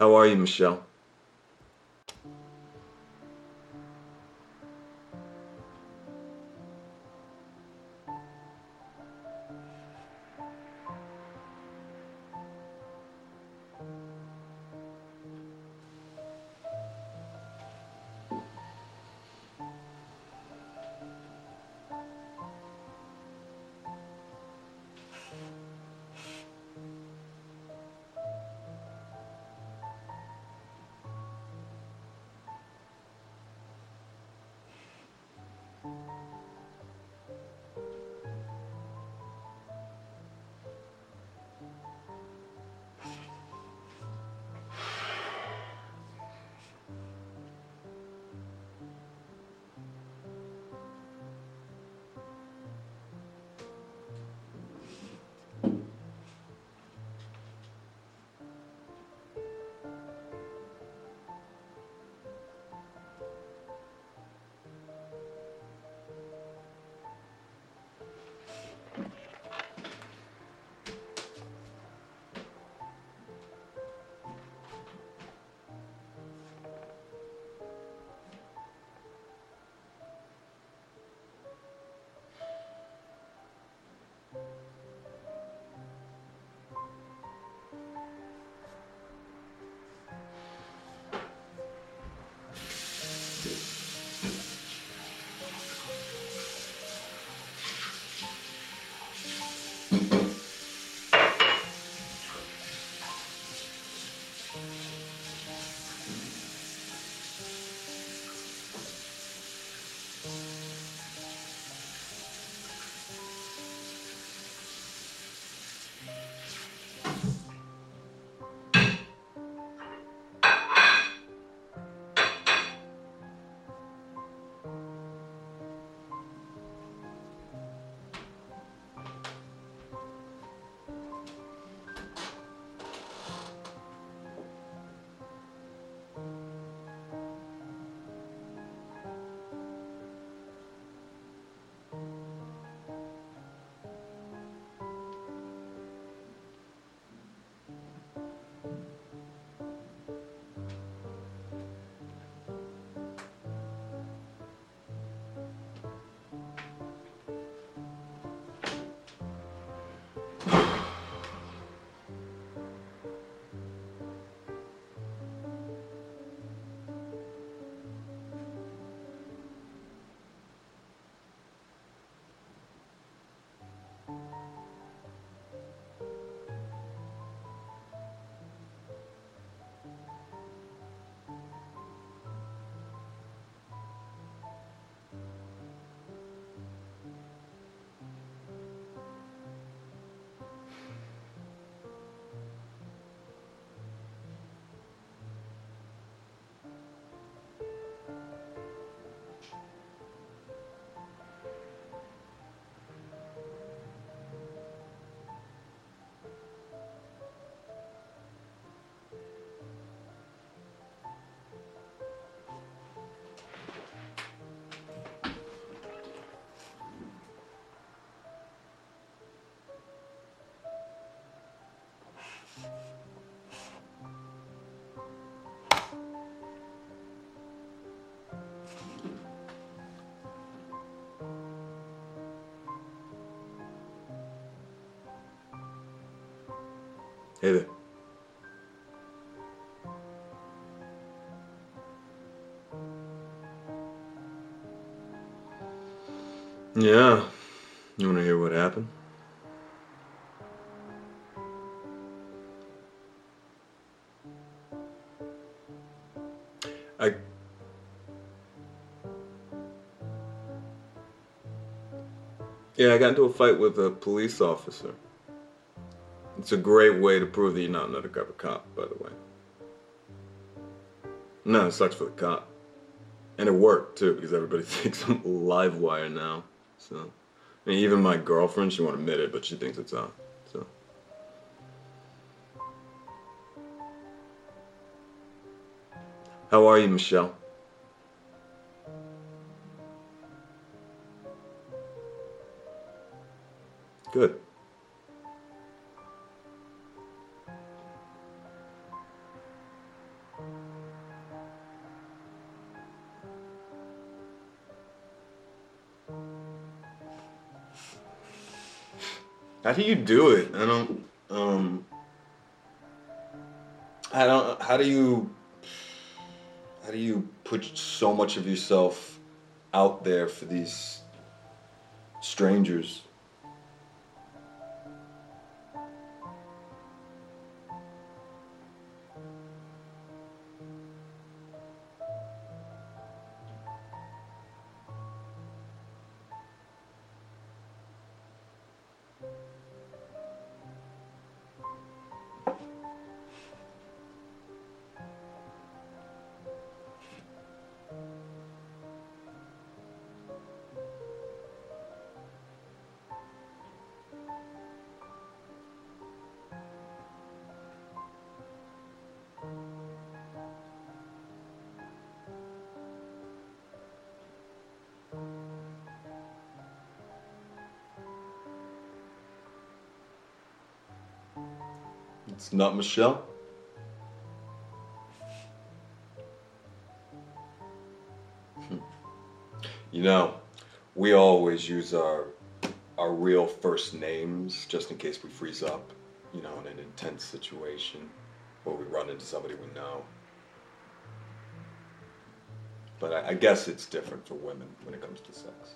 How are you, Michelle? Hey. Yeah. You want to hear what happened? I. Yeah, I got into a fight with a police officer. It's a great way to prove that you're not an undercover cop, by the way. No, it sucks for the cop. And it worked too, because everybody thinks I'm live wire now. So, I mean, even my girlfriend, she won't admit it, but she thinks it's on. So. How are you, Michelle? Good. How do you do it? I don't. Um. I don't. How do you? How do you put so much of yourself out there for these strangers? It's not Michelle. Hmm. You know, we always use our our real first names just in case we freeze up, you know, in an intense situation or we run into somebody we know. But I, I guess it's different for women when it comes to sex.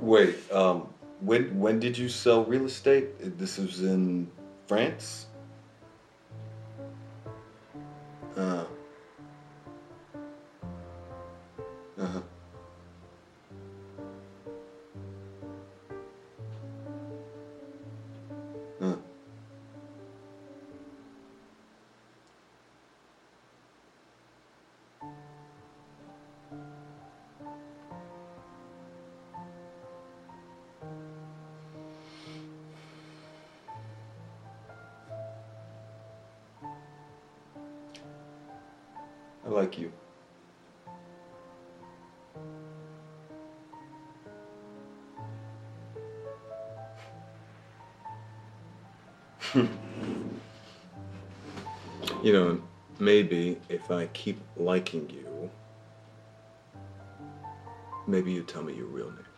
Wait, um, when when did you sell real estate? This was in France. I like you. you know, maybe if I keep liking you, maybe you tell me your real name.